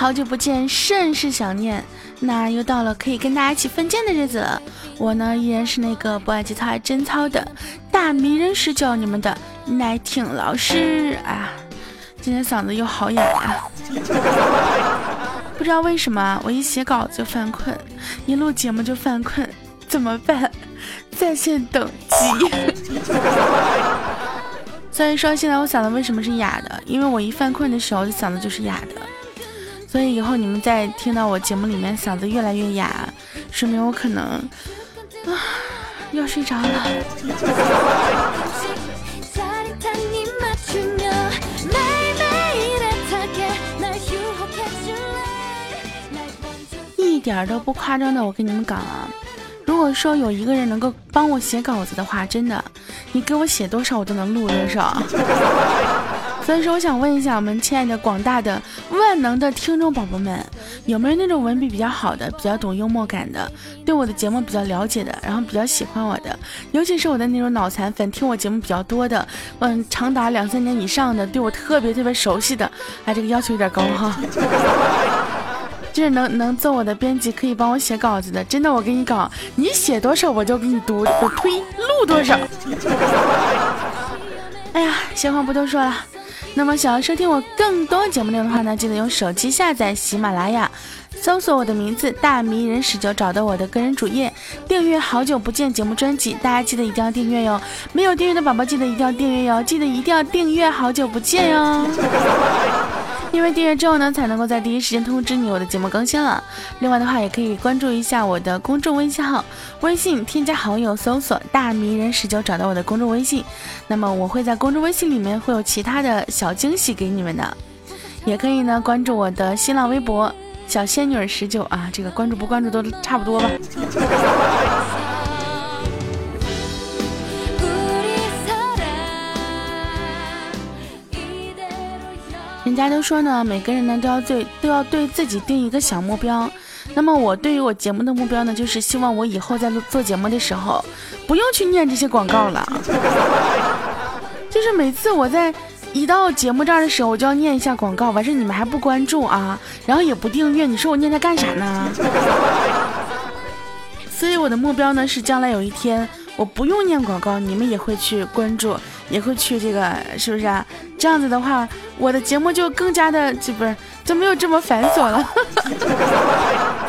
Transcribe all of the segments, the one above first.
好久不见，甚是想念。那又到了可以跟大家一起分鉴的日子了。我呢，依然是那个不爱节操爱贞操的大迷人十九，你们的奶挺老师啊。今天嗓子又好哑呀，不知道为什么，我一写稿子就犯困，一录节目就犯困，怎么办？在线等急。所以说，现在我嗓子为什么是哑的？因为我一犯困的时候，嗓子就是哑的。所以以后你们在听到我节目里面嗓子越来越哑，说明我可能啊要睡着了。一点都不夸张的，我跟你们讲啊。如果说有一个人能够帮我写稿子的话，真的，你给我写多少我都能录多少。所以说，我想问一下我们亲爱的广大的万能的听众宝宝们，有没有那种文笔比较好的、比较懂幽默感的、对我的节目比较了解的，然后比较喜欢我的，尤其是我的那种脑残粉，听我节目比较多的，嗯，长达两三年以上的，对我特别特别熟悉的，哎，这个要求有点高哈。就是能能做我的编辑，可以帮我写稿子的，真的，我给你稿，你写多少我就给你读，我呸，录多少。哎呀，闲话不多说了，那么想要收听我更多节目内容的话呢，记得用手机下载喜马拉雅，搜索我的名字大迷人十九，找到我的个人主页，订阅好久不见节目专辑，大家记得一定要订阅哟，没有订阅的宝宝记得一定要订阅哟，记得一定要订阅好久不见哟。因为订阅之后呢，才能够在第一时间通知你我的节目更新了。另外的话，也可以关注一下我的公众微信号，微信添加好友，搜索“大迷人十九”，找到我的公众微信。那么我会在公众微信里面会有其他的小惊喜给你们的。也可以呢关注我的新浪微博“小仙女十九”啊，这个关注不关注都差不多吧。大家都说呢，每个人呢都要对都要对自己定一个小目标。那么我对于我节目的目标呢，就是希望我以后在做节目的时候，不用去念这些广告了。就是每次我在一到节目这儿的时候，我就要念一下广告，完事你们还不关注啊，然后也不订阅，你说我念它干啥呢？所以我的目标呢是将来有一天。我不用念广告，你们也会去关注，也会去这个，是不是啊？这样子的话，我的节目就更加的，这不是就没有这么繁琐了。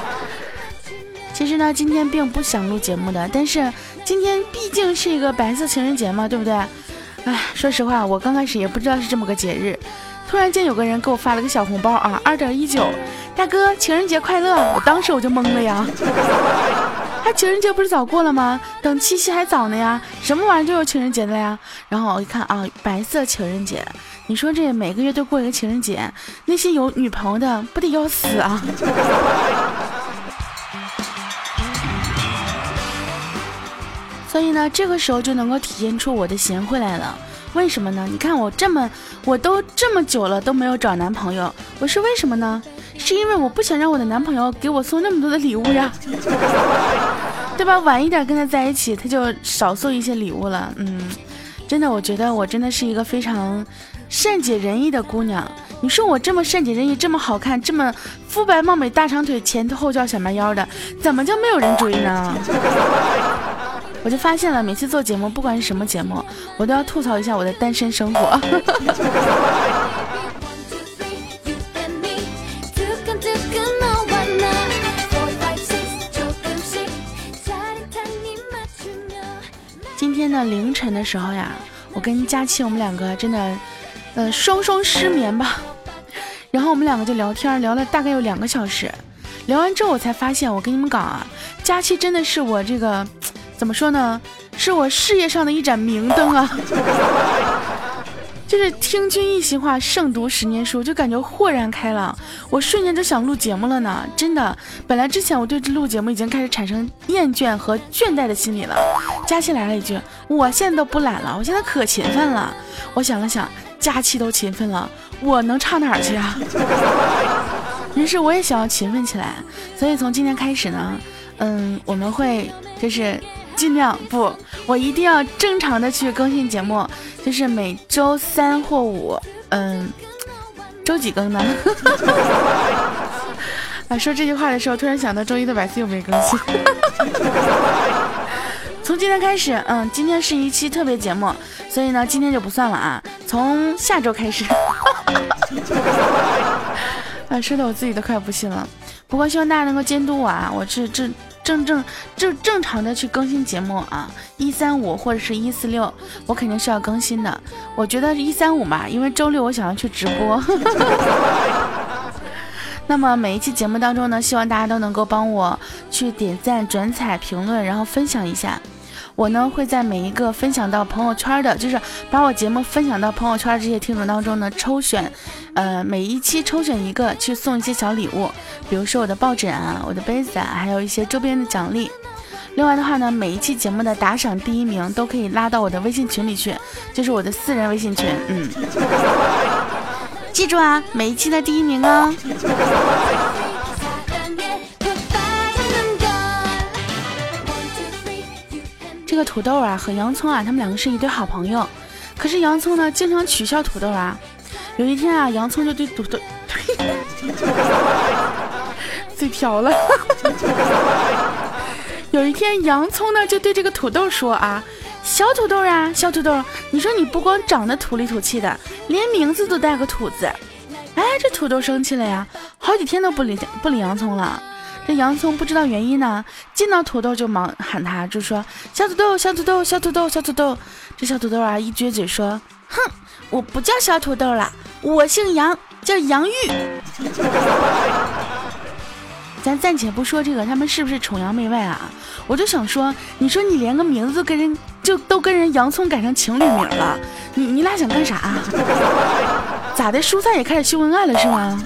其实呢，今天并不想录节目的，但是今天毕竟是一个白色情人节嘛，对不对？哎，说实话，我刚开始也不知道是这么个节日，突然间有个人给我发了个小红包啊，二点一九，大哥，情人节快乐！我当时我就懵了呀。他情人节不是早过了吗？等七夕还早呢呀，什么玩意儿就有情人节的呀？然后我一看啊，白色情人节，你说这每个月都过一个情人节，那些有女朋友的不得要死啊？所以呢，这个时候就能够体现出我的贤惠来了。为什么呢？你看我这么，我都这么久了都没有找男朋友，我是为什么呢？是因为我不想让我的男朋友给我送那么多的礼物呀，对吧？晚一点跟他在一起，他就少送一些礼物了。嗯，真的，我觉得我真的是一个非常善解人意的姑娘。你说我这么善解人意，这么好看，这么肤白貌美、大长腿、前凸后翘、小蛮腰的，怎么就没有人追呢？我就发现了，每次做节目，不管是什么节目，我都要吐槽一下我的单身生活。今天的凌晨的时候呀，我跟佳期我们两个真的，呃，双双失眠吧。然后我们两个就聊天，聊了大概有两个小时。聊完之后，我才发现，我跟你们讲啊，佳期真的是我这个怎么说呢，是我事业上的一盏明灯啊。就是听君一席话，胜读十年书，就感觉豁然开朗。我瞬间就想录节目了呢，真的。本来之前我对这录节目已经开始产生厌倦和倦怠的心理了。佳期来了一句：“我现在都不懒了，我现在可勤奋了。”我想了想，佳期都勤奋了，我能差哪儿去啊？于是我也想要勤奋起来。所以从今天开始呢，嗯，我们会就是尽量不，我一定要正常的去更新节目。就是每周三或五，嗯，周几更呢？啊，说这句话的时候，突然想到周一的百思又没更新。从今天开始，嗯，今天是一期特别节目，所以呢，今天就不算了啊。从下周开始，啊，说的我自己都快不信了。不过希望大家能够监督我啊，我是这正正正正常的去更新节目啊，一三五或者是一四六，我肯定是要更新的。我觉得一三五嘛，因为周六我想要去直播。那么每一期节目当中呢，希望大家都能够帮我去点赞、转采、评论，然后分享一下。我呢会在每一个分享到朋友圈的，就是把我节目分享到朋友圈这些听众当中呢，抽选，呃，每一期抽选一个去送一些小礼物，比如说我的抱枕啊、我的杯子啊，还有一些周边的奖励。另外的话呢，每一期节目的打赏第一名都可以拉到我的微信群里去，就是我的私人微信群，嗯，记住啊，每一期的第一名哦。这个土豆啊和洋葱啊，他们两个是一对好朋友。可是洋葱呢，经常取笑土豆啊。有一天啊，洋葱就对土豆，嘴瓢了。有一天，洋葱呢就对这个土豆说啊：“小土豆啊，小土豆，你说你不光长得土里土气的，连名字都带个土字。”哎，这土豆生气了呀，好几天都不理不理洋葱了。这洋葱不知道原因呢，见到土豆就忙喊他，就说小土豆，小土豆，小土豆，小土豆。这小土豆啊一撅嘴说，哼，我不叫小土豆了，我姓杨，叫杨玉。咱暂且不说这个，他们是不是崇洋媚外啊？我就想说，你说你连个名字跟人就都跟人洋葱改成情侣名了，你你俩想干啥？咋的？蔬菜也开始秀恩爱了是吗？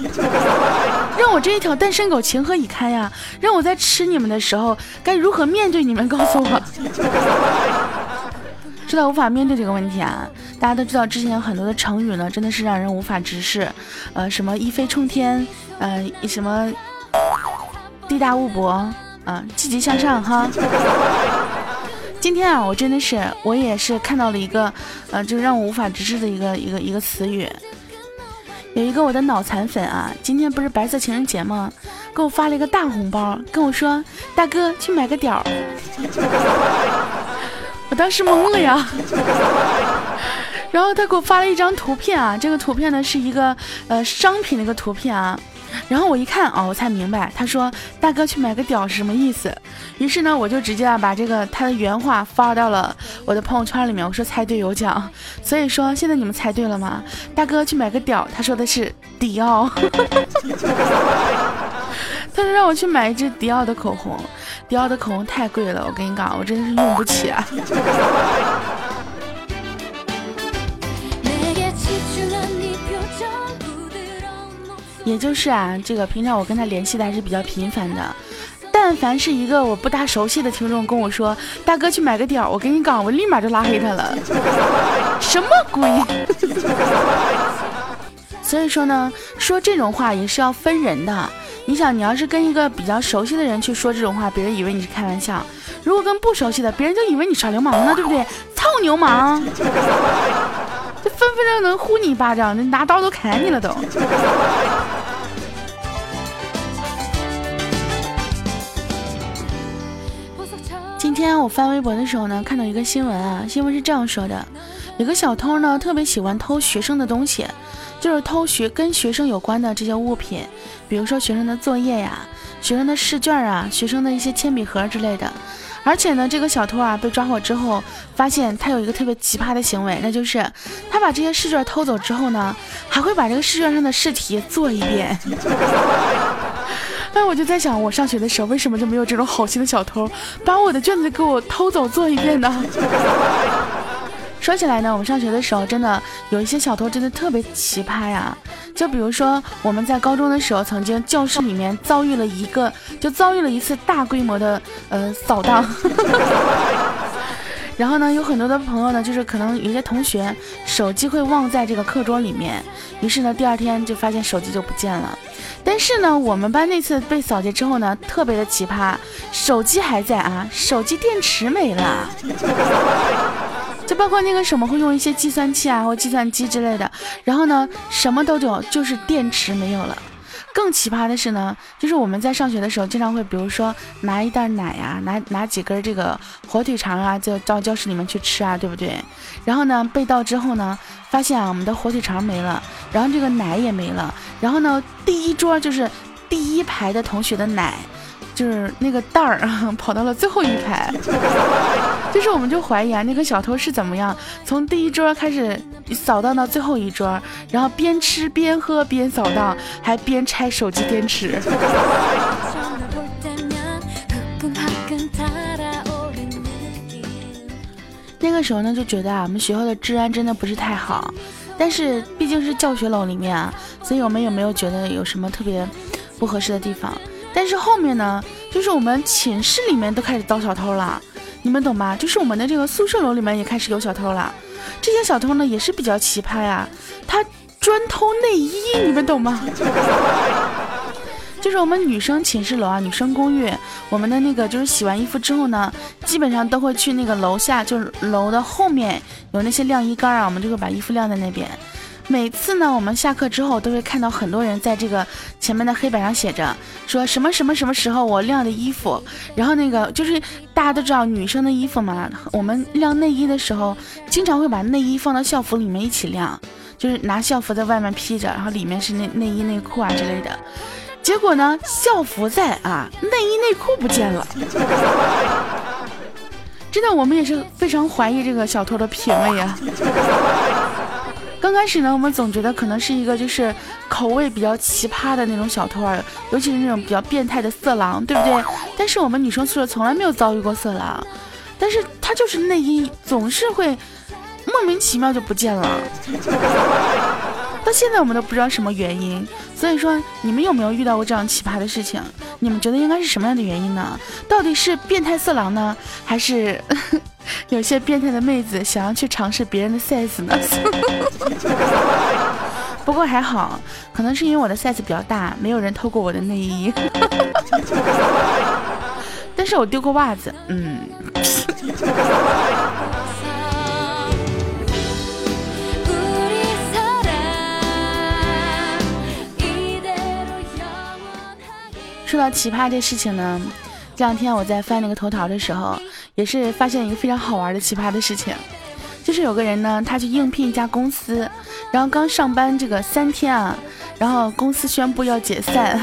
让我这一条单身狗情何以堪呀？让我在吃你们的时候该如何面对你们？告诉我。知道无法面对这个问题啊！大家都知道之前有很多的成语呢，真的是让人无法直视。呃，什么一飞冲天，呃，什么。地大物博，啊，积极向上哈。今天啊，我真的是，我也是看到了一个，呃，就让我无法直视的一个一个一个词语。有一个我的脑残粉啊，今天不是白色情人节吗？给我发了一个大红包，跟我说：“大哥，去买个屌。” 我当时懵了呀。然后他给我发了一张图片啊，这个图片呢是一个呃商品的一个图片啊。然后我一看哦，我才明白，他说大哥去买个屌是什么意思。于是呢，我就直接啊把这个他的原话发到了我的朋友圈里面。我说猜对有奖，所以说现在你们猜对了吗？大哥去买个屌，他说的是迪奥，他说让我去买一支迪奥的口红，迪奥的口红太贵了，我跟你讲，我真的是用不起啊。也就是啊，这个平常我跟他联系的还是比较频繁的。但凡是一个我不大熟悉的听众跟我说：“大哥去买个点儿”，我跟你讲，我立马就拉黑他了。什么鬼？所以说呢，说这种话也是要分人的。你想，你要是跟一个比较熟悉的人去说这种话，别人以为你是开玩笑；如果跟不熟悉的，别人就以为你耍流氓呢，对不对？操流氓！这分分钟能呼你一巴掌，拿刀都砍你了都。天我翻微博的时候呢，看到一个新闻啊，新闻是这样说的：有个小偷呢，特别喜欢偷学生的东西，就是偷学跟学生有关的这些物品，比如说学生的作业呀、学生的试卷啊、学生的一些铅笔盒之类的。而且呢，这个小偷啊被抓获之后，发现他有一个特别奇葩的行为，那就是他把这些试卷偷走之后呢，还会把这个试卷上的试题做一遍。哎，我就在想，我上学的时候为什么就没有这种好心的小偷，把我的卷子给我偷走做一遍呢？说起来呢，我们上学的时候真的有一些小偷，真的特别奇葩呀。就比如说，我们在高中的时候，曾经教室里面遭遇了一个，就遭遇了一次大规模的呃扫荡。然后呢，有很多的朋友呢，就是可能有些同学手机会忘在这个课桌里面，于是呢，第二天就发现手机就不见了。但是呢，我们班那次被扫劫之后呢，特别的奇葩，手机还在啊，手机电池没了。就包括那个什么会用一些计算器啊或计算机之类的，然后呢什么都有，就是电池没有了。更奇葩的是呢，就是我们在上学的时候，经常会比如说拿一袋奶呀，拿拿几根这个火腿肠啊，就到教室里面去吃啊，对不对？然后呢被盗之后呢，发现啊我们的火腿肠没了，然后这个奶也没了，然后呢第一桌就是第一排的同学的奶。就是那个袋儿 跑到了最后一排，就是我们就怀疑啊，那个小偷是怎么样从第一桌开始扫荡到最后一桌，然后边吃边喝边扫荡，还边拆手机电池。那个时候呢，就觉得啊，我们学校的治安真的不是太好，但是毕竟是教学楼里面啊，所以我们有没有觉得有什么特别不合适的地方？但是后面呢，就是我们寝室里面都开始遭小偷了，你们懂吗？就是我们的这个宿舍楼里面也开始有小偷了。这些小偷呢也是比较奇葩呀，他专偷内衣，你们懂吗？就是我们女生寝室楼啊，女生公寓，我们的那个就是洗完衣服之后呢，基本上都会去那个楼下，就是楼的后面有那些晾衣杆啊，我们就会把衣服晾在那边。每次呢，我们下课之后都会看到很多人在这个前面的黑板上写着说什么什么什么时候我晾的衣服，然后那个就是大家都知道女生的衣服嘛，我们晾内衣的时候经常会把内衣放到校服里面一起晾，就是拿校服在外面披着，然后里面是内内衣内裤啊之类的。结果呢，校服在啊，内衣内裤不见了。真的，我们也是非常怀疑这个小偷的品味呀。刚开始呢，我们总觉得可能是一个就是口味比较奇葩的那种小偷儿，尤其是那种比较变态的色狼，对不对？但是我们女生宿舍从来没有遭遇过色狼，但是他就是内衣总是会莫名其妙就不见了，到现在我们都不知道什么原因。所以说，你们有没有遇到过这样奇葩的事情？你们觉得应该是什么样的原因呢？到底是变态色狼呢，还是？有些变态的妹子想要去尝试别人的 size 呢，不过还好，可能是因为我的 size 比较大，没有人偷过我的内衣。但是我丢过袜子，嗯。说到奇葩这事情呢。这两天我在翻那个头条的时候，也是发现一个非常好玩的奇葩的事情，就是有个人呢，他去应聘一家公司，然后刚上班这个三天啊，然后公司宣布要解散，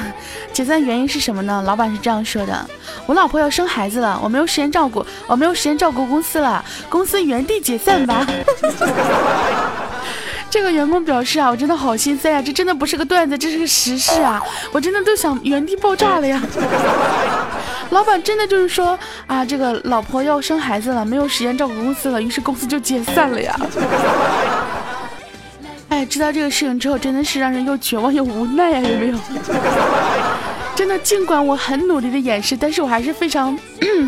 解散原因是什么呢？老板是这样说的：我老婆要生孩子了，我没有时间照顾，我没有时间照顾公司了，公司原地解散吧。这个员工表示啊，我真的好心塞啊，这真的不是个段子，这是个实事啊，我真的都想原地爆炸了呀。老板真的就是说啊，这个老婆要生孩子了，没有时间照顾公司了，于是公司就解散了呀。哎，知道这个事情之后，真的是让人又绝望又无奈呀，有没有？真的，尽管我很努力的掩饰，但是我还是非常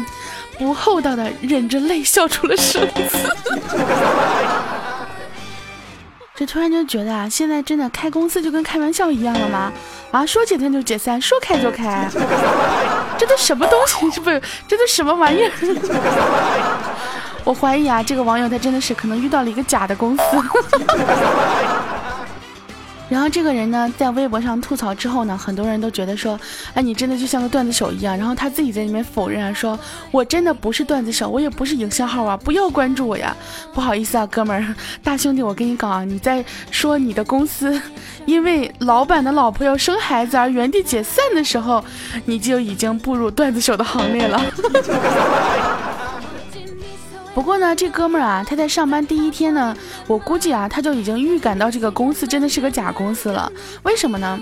不厚道的忍着泪笑出了声。这突然就觉得啊，现在真的开公司就跟开玩笑一样了吗？啊，说解散就解散，说开就开，这都什么东西？是不？这都什么玩意儿？我怀疑啊，这个网友他真的是可能遇到了一个假的公司。然后这个人呢，在微博上吐槽之后呢，很多人都觉得说，哎，你真的就像个段子手一样。然后他自己在里面否认啊，说我真的不是段子手，我也不是营销号啊，不要关注我呀。不好意思啊，哥们儿，大兄弟，我跟你讲啊，你在说你的公司因为老板的老婆要生孩子而原地解散的时候，你就已经步入段子手的行列了。不过呢，这哥们儿啊，他在上班第一天呢，我估计啊，他就已经预感到这个公司真的是个假公司了。为什么呢？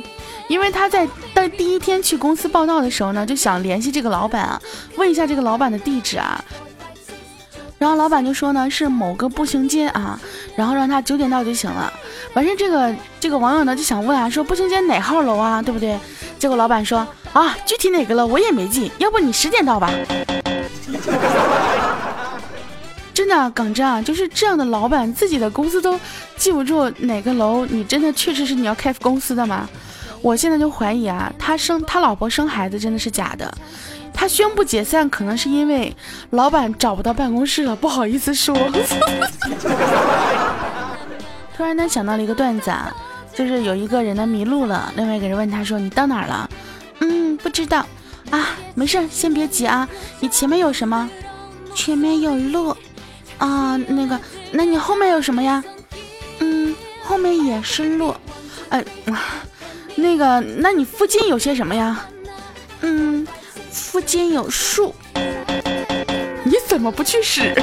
因为他在在第一天去公司报道的时候呢，就想联系这个老板啊，问一下这个老板的地址啊。然后老板就说呢，是某个步行街啊，然后让他九点到就行了。完事这个这个网友呢就想问啊，说步行街哪号楼啊，对不对？结果老板说啊，具体哪个楼我也没记，要不你十点到吧。真的，港真啊，就是这样的老板，自己的公司都记不住哪个楼，你真的确实是你要开公司的吗？我现在就怀疑啊，他生他老婆生孩子真的是假的，他。宣布解散，可能是因为老板找不到办公室了，不好意思说。突然呢想到了一个段子啊，就是有一个人呢迷路了，另外一个人问他说：“你到哪儿了？”嗯，不知道。啊，没事，先别急啊。你前面有什么？前面有路。啊，那个，那你后面有什么呀？嗯，后面也是路。哎，那个，那你附近有些什么呀？嗯，附近有树。你怎么不去使？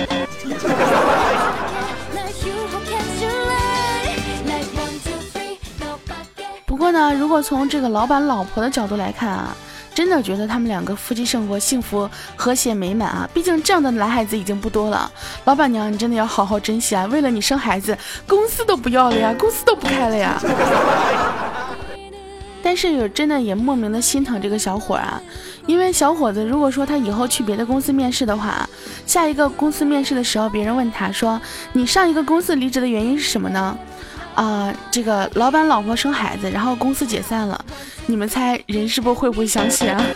不过呢，如果从这个老板老婆的角度来看啊。真的觉得他们两个夫妻生活幸福和谐美满啊！毕竟这样的男孩子已经不多了。老板娘，你真的要好好珍惜啊！为了你生孩子，公司都不要了呀，公司都不开了呀。但是有真的也莫名的心疼这个小伙啊，因为小伙子如果说他以后去别的公司面试的话，下一个公司面试的时候，别人问他说：“你上一个公司离职的原因是什么呢？”啊，这个老板老婆生孩子，然后公司解散了。你们猜人事部会不会相信啊？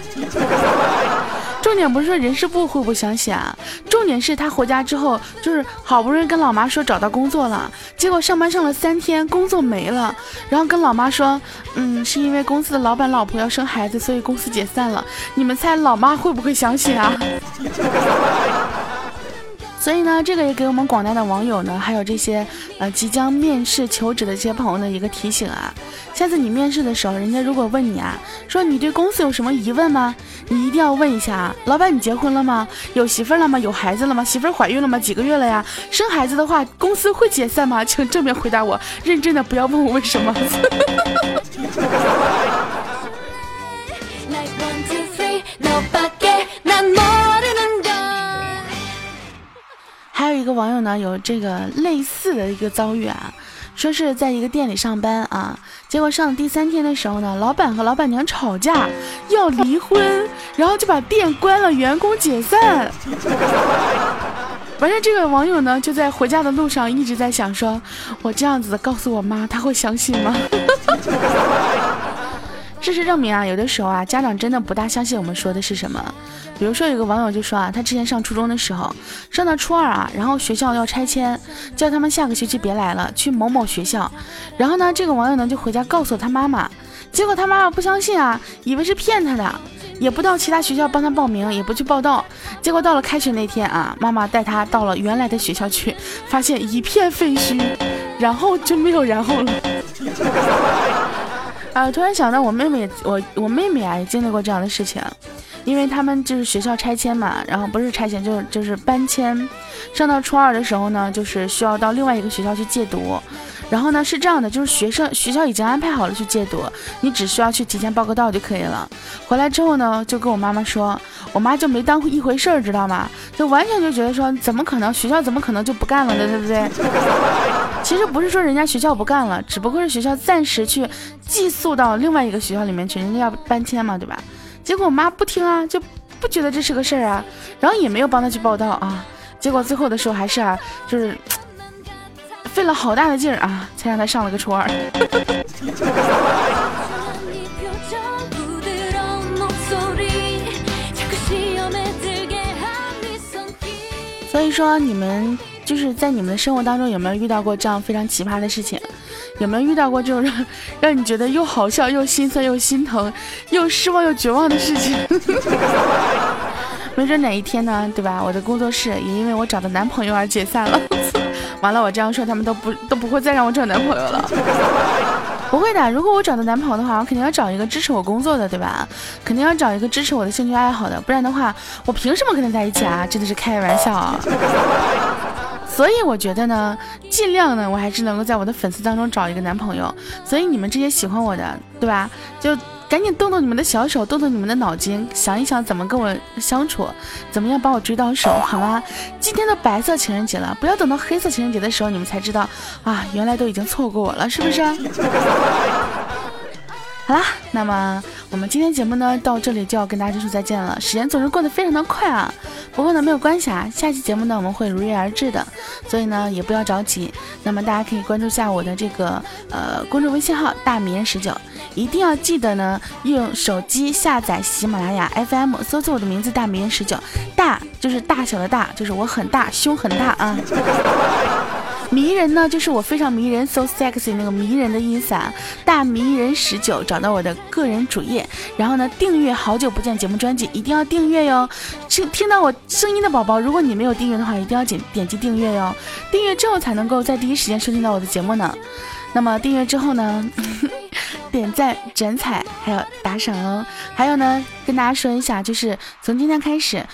重点不是说人事部会不会相信啊，重点是他回家之后，就是好不容易跟老妈说找到工作了，结果上班上了三天，工作没了，然后跟老妈说，嗯，是因为公司的老板老婆要生孩子，所以公司解散了。你们猜老妈会不会相信啊？所以呢，这个也给我们广大的网友呢，还有这些呃即将面试求职的这些朋友的一个提醒啊。下次你面试的时候，人家如果问你啊，说你对公司有什么疑问吗？你一定要问一下啊，老板你结婚了吗？有媳妇了吗？有孩子了吗？媳妇怀孕了吗？几个月了呀？生孩子的话，公司会解散吗？请正面回答我，认真的，不要问我为什么。还有一个网友呢，有这个类似的一个遭遇啊，说是在一个店里上班啊，结果上第三天的时候呢，老板和老板娘吵架要离婚，然后就把店关了，员工解散。完事这个网友呢，就在回家的路上一直在想，说我这样子告诉我妈，她会相信吗？事实证明啊，有的时候啊，家长真的不大相信我们说的是什么。比如说，有个网友就说啊，他之前上初中的时候，上到初二啊，然后学校要拆迁，叫他们下个学期别来了，去某某学校。然后呢，这个网友呢就回家告诉他妈妈，结果他妈妈不相信啊，以为是骗他的，也不到其他学校帮他报名，也不去报到。结果到了开学那天啊，妈妈带他到了原来的学校去，发现一片废墟，然后就没有然后了。啊！突然想到，我妹妹，我我妹妹啊，也经历过这样的事情，因为他们就是学校拆迁嘛，然后不是拆迁，就是就是搬迁，上到初二的时候呢，就是需要到另外一个学校去借读，然后呢是这样的，就是学生学校已经安排好了去借读，你只需要去提前报个到就可以了。回来之后呢，就跟我妈妈说，我妈就没当一回事儿，知道吗？就完全就觉得说，怎么可能学校怎么可能就不干了呢？对不对？其实不是说人家学校不干了，只不过是学校暂时去寄宿到另外一个学校里面去，人家要搬迁嘛，对吧？结果我妈不听啊，就不觉得这是个事儿啊，然后也没有帮他去报到啊。结果最后的时候还是啊，就是费了好大的劲儿啊，才让他上了个初二。所以说你们。就是在你们的生活当中有没有遇到过这样非常奇葩的事情？有没有遇到过这种让 让你觉得又好笑又心酸又心疼又失望又绝望的事情？没准哪一天呢，对吧？我的工作室也因为我找的男朋友而解散了。完了，我这样说他们都不都不会再让我找男朋友了。不会的，如果我找到男朋友的话，我肯定要找一个支持我工作的，对吧？肯定要找一个支持我的兴趣爱好的，不然的话，我凭什么跟他在一起啊？真的是开玩笑啊！所以我觉得呢，尽量呢，我还是能够在我的粉丝当中找一个男朋友。所以你们这些喜欢我的，对吧？就赶紧动动你们的小手，动动你们的脑筋，想一想怎么跟我相处，怎么样把我追到手，好吗？今天的白色情人节了，不要等到黑色情人节的时候，你们才知道啊，原来都已经错过我了，是不是？好啦，那么。我们今天节目呢到这里就要跟大家说再见了，时间总是过得非常的快啊。不过呢没有关系啊，下期节目呢我们会如约而至的，所以呢也不要着急。那么大家可以关注下我的这个呃公众微信号大迷人十九，一定要记得呢用手机下载喜马拉雅 FM，搜索我的名字大迷人十九，大就是大小的大，就是我很大，胸很大啊。迷人呢，就是我非常迷人，so sexy 那个迷人的意思啊。大迷人十九，找到我的个人主页，然后呢，订阅好久不见节目专辑，一定要订阅哟。听听到我声音的宝宝，如果你没有订阅的话，一定要点点击订阅哟。订阅之后才能够在第一时间收听到我的节目呢。那么订阅之后呢，点赞、转采还有打赏哦。还有呢，跟大家说一下，就是从今天开始。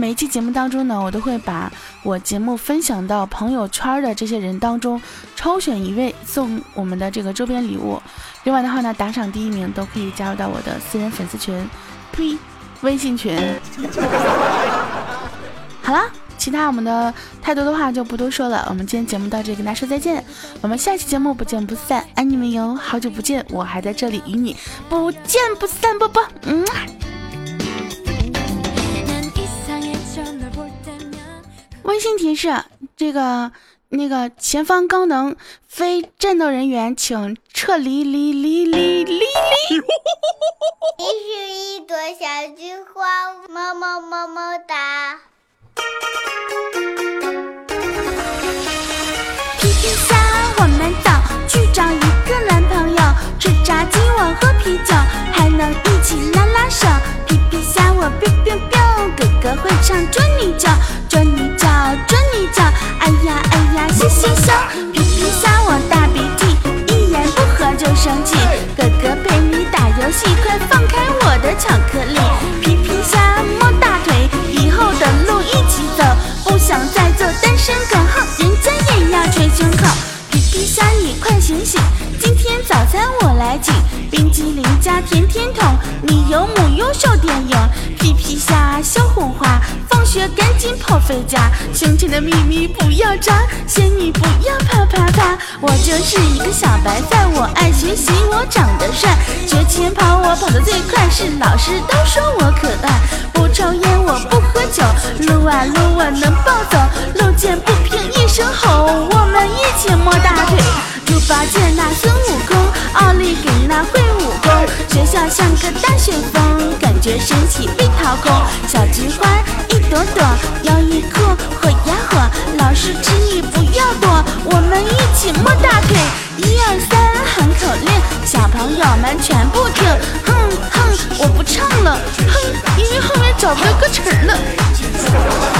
每一期节目当中呢，我都会把我节目分享到朋友圈的这些人当中抽选一位送我们的这个周边礼物。另外的话呢，打赏第一名都可以加入到我的私人粉丝群，呸，微信群。好了，其他我们的太多的话就不多说了。我们今天节目到这里跟大家说再见，我们下期节目不见不散，爱你们哟！好久不见，我还在这里与你不见不散，啵啵，嗯。微信提示：这个那个前方高能非战斗人员，请撤离！离离离离离！你是一朵小菊花，么么么么哒。皮皮虾，我们走赶紧跑回家，胸前的秘密不要扎，仙女不要啪啪啪。我就是一个小白菜，我爱学习，我长得帅，学前跑我跑得最快，是老师都说我可爱。不抽烟我不喝酒，撸啊撸我能暴走，路见不平一声吼，我们一起摸大腿。猪八戒那孙悟空，奥利给那会武功，学校像个大旋风，感觉身体被掏空。小菊花。朵朵摇一颗火呀火，老师请你不要躲，我们一起摸大腿，一二三喊口令，小朋友们全部听，哼哼，我不唱了，哼，因为后面找不到歌词了。